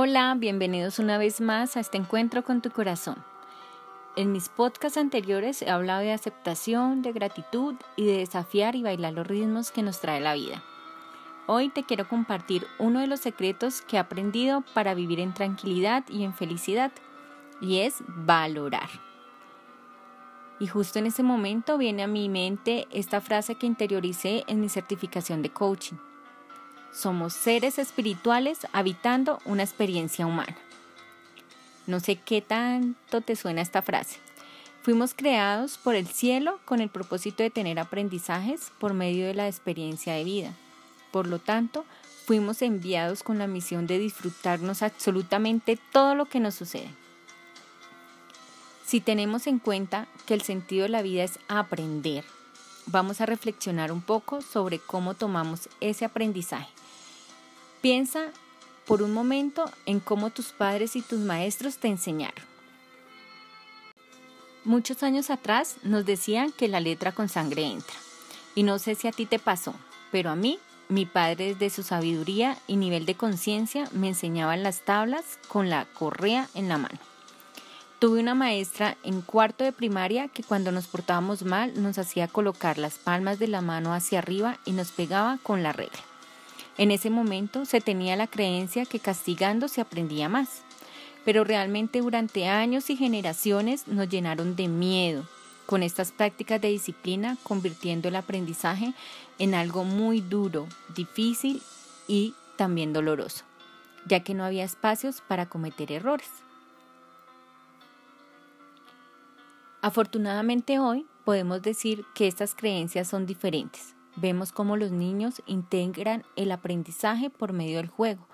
Hola, bienvenidos una vez más a este encuentro con tu corazón. En mis podcasts anteriores he hablado de aceptación, de gratitud y de desafiar y bailar los ritmos que nos trae la vida. Hoy te quiero compartir uno de los secretos que he aprendido para vivir en tranquilidad y en felicidad, y es valorar. Y justo en ese momento viene a mi mente esta frase que interioricé en mi certificación de coaching. Somos seres espirituales habitando una experiencia humana. No sé qué tanto te suena esta frase. Fuimos creados por el cielo con el propósito de tener aprendizajes por medio de la experiencia de vida. Por lo tanto, fuimos enviados con la misión de disfrutarnos absolutamente todo lo que nos sucede. Si tenemos en cuenta que el sentido de la vida es aprender, vamos a reflexionar un poco sobre cómo tomamos ese aprendizaje. Piensa por un momento en cómo tus padres y tus maestros te enseñaron. Muchos años atrás nos decían que la letra con sangre entra. Y no sé si a ti te pasó, pero a mí, mi padre desde su sabiduría y nivel de conciencia me enseñaban las tablas con la correa en la mano. Tuve una maestra en cuarto de primaria que cuando nos portábamos mal nos hacía colocar las palmas de la mano hacia arriba y nos pegaba con la regla. En ese momento se tenía la creencia que castigando se aprendía más, pero realmente durante años y generaciones nos llenaron de miedo con estas prácticas de disciplina, convirtiendo el aprendizaje en algo muy duro, difícil y también doloroso, ya que no había espacios para cometer errores. Afortunadamente hoy podemos decir que estas creencias son diferentes. Vemos cómo los niños integran el aprendizaje por medio del juego,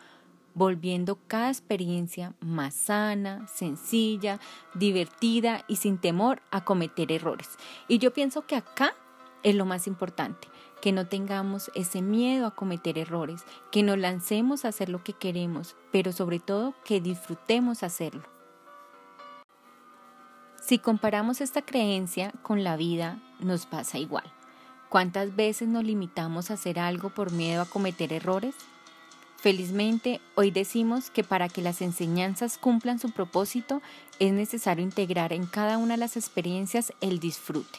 volviendo cada experiencia más sana, sencilla, divertida y sin temor a cometer errores. Y yo pienso que acá es lo más importante, que no tengamos ese miedo a cometer errores, que nos lancemos a hacer lo que queremos, pero sobre todo que disfrutemos hacerlo. Si comparamos esta creencia con la vida, nos pasa igual. ¿Cuántas veces nos limitamos a hacer algo por miedo a cometer errores? Felizmente, hoy decimos que para que las enseñanzas cumplan su propósito es necesario integrar en cada una de las experiencias el disfrute,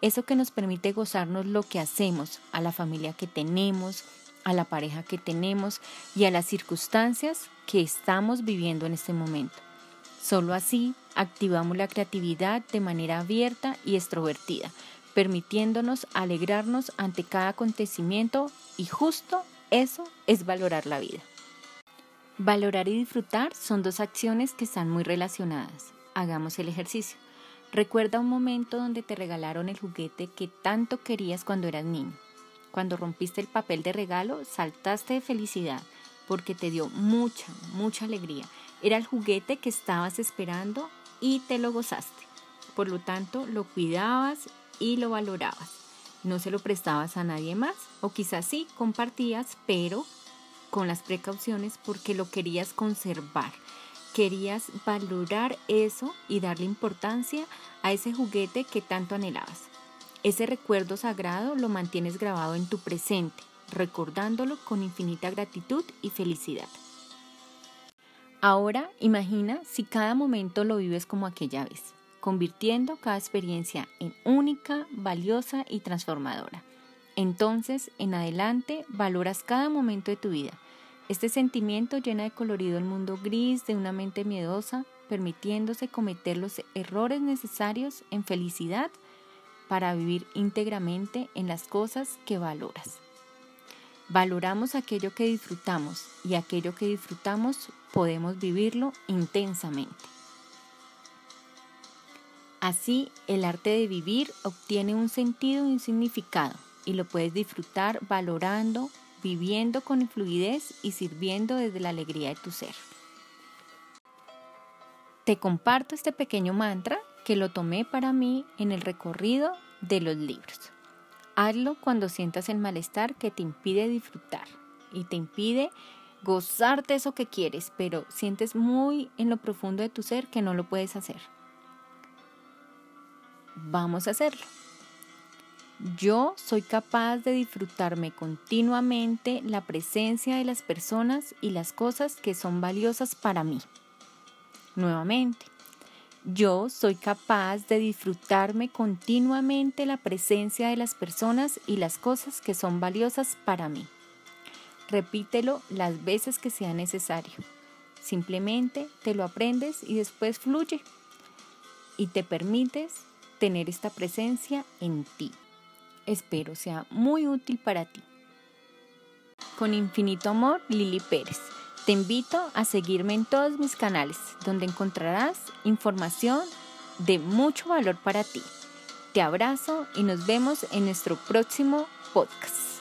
eso que nos permite gozarnos lo que hacemos, a la familia que tenemos, a la pareja que tenemos y a las circunstancias que estamos viviendo en este momento. Solo así activamos la creatividad de manera abierta y extrovertida, permitiéndonos alegrarnos ante cada acontecimiento y justo eso es valorar la vida. Valorar y disfrutar son dos acciones que están muy relacionadas. Hagamos el ejercicio. Recuerda un momento donde te regalaron el juguete que tanto querías cuando eras niño. Cuando rompiste el papel de regalo, saltaste de felicidad porque te dio mucha, mucha alegría era el juguete que estabas esperando y te lo gozaste. Por lo tanto, lo cuidabas y lo valorabas. No se lo prestabas a nadie más o quizás sí compartías, pero con las precauciones porque lo querías conservar. Querías valorar eso y darle importancia a ese juguete que tanto anhelabas. Ese recuerdo sagrado lo mantienes grabado en tu presente, recordándolo con infinita gratitud y felicidad. Ahora imagina si cada momento lo vives como aquella vez, convirtiendo cada experiencia en única, valiosa y transformadora. Entonces, en adelante, valoras cada momento de tu vida. Este sentimiento llena de colorido el mundo gris de una mente miedosa, permitiéndose cometer los errores necesarios en felicidad para vivir íntegramente en las cosas que valoras. Valoramos aquello que disfrutamos y aquello que disfrutamos podemos vivirlo intensamente. Así, el arte de vivir obtiene un sentido y un significado y lo puedes disfrutar valorando, viviendo con fluidez y sirviendo desde la alegría de tu ser. Te comparto este pequeño mantra que lo tomé para mí en el recorrido de los libros. Hazlo cuando sientas el malestar que te impide disfrutar y te impide gozarte eso que quieres, pero sientes muy en lo profundo de tu ser que no lo puedes hacer. Vamos a hacerlo. Yo soy capaz de disfrutarme continuamente la presencia de las personas y las cosas que son valiosas para mí. Nuevamente, yo soy capaz de disfrutarme continuamente la presencia de las personas y las cosas que son valiosas para mí. Repítelo las veces que sea necesario. Simplemente te lo aprendes y después fluye. Y te permites tener esta presencia en ti. Espero sea muy útil para ti. Con infinito amor, Lili Pérez. Te invito a seguirme en todos mis canales, donde encontrarás información de mucho valor para ti. Te abrazo y nos vemos en nuestro próximo podcast.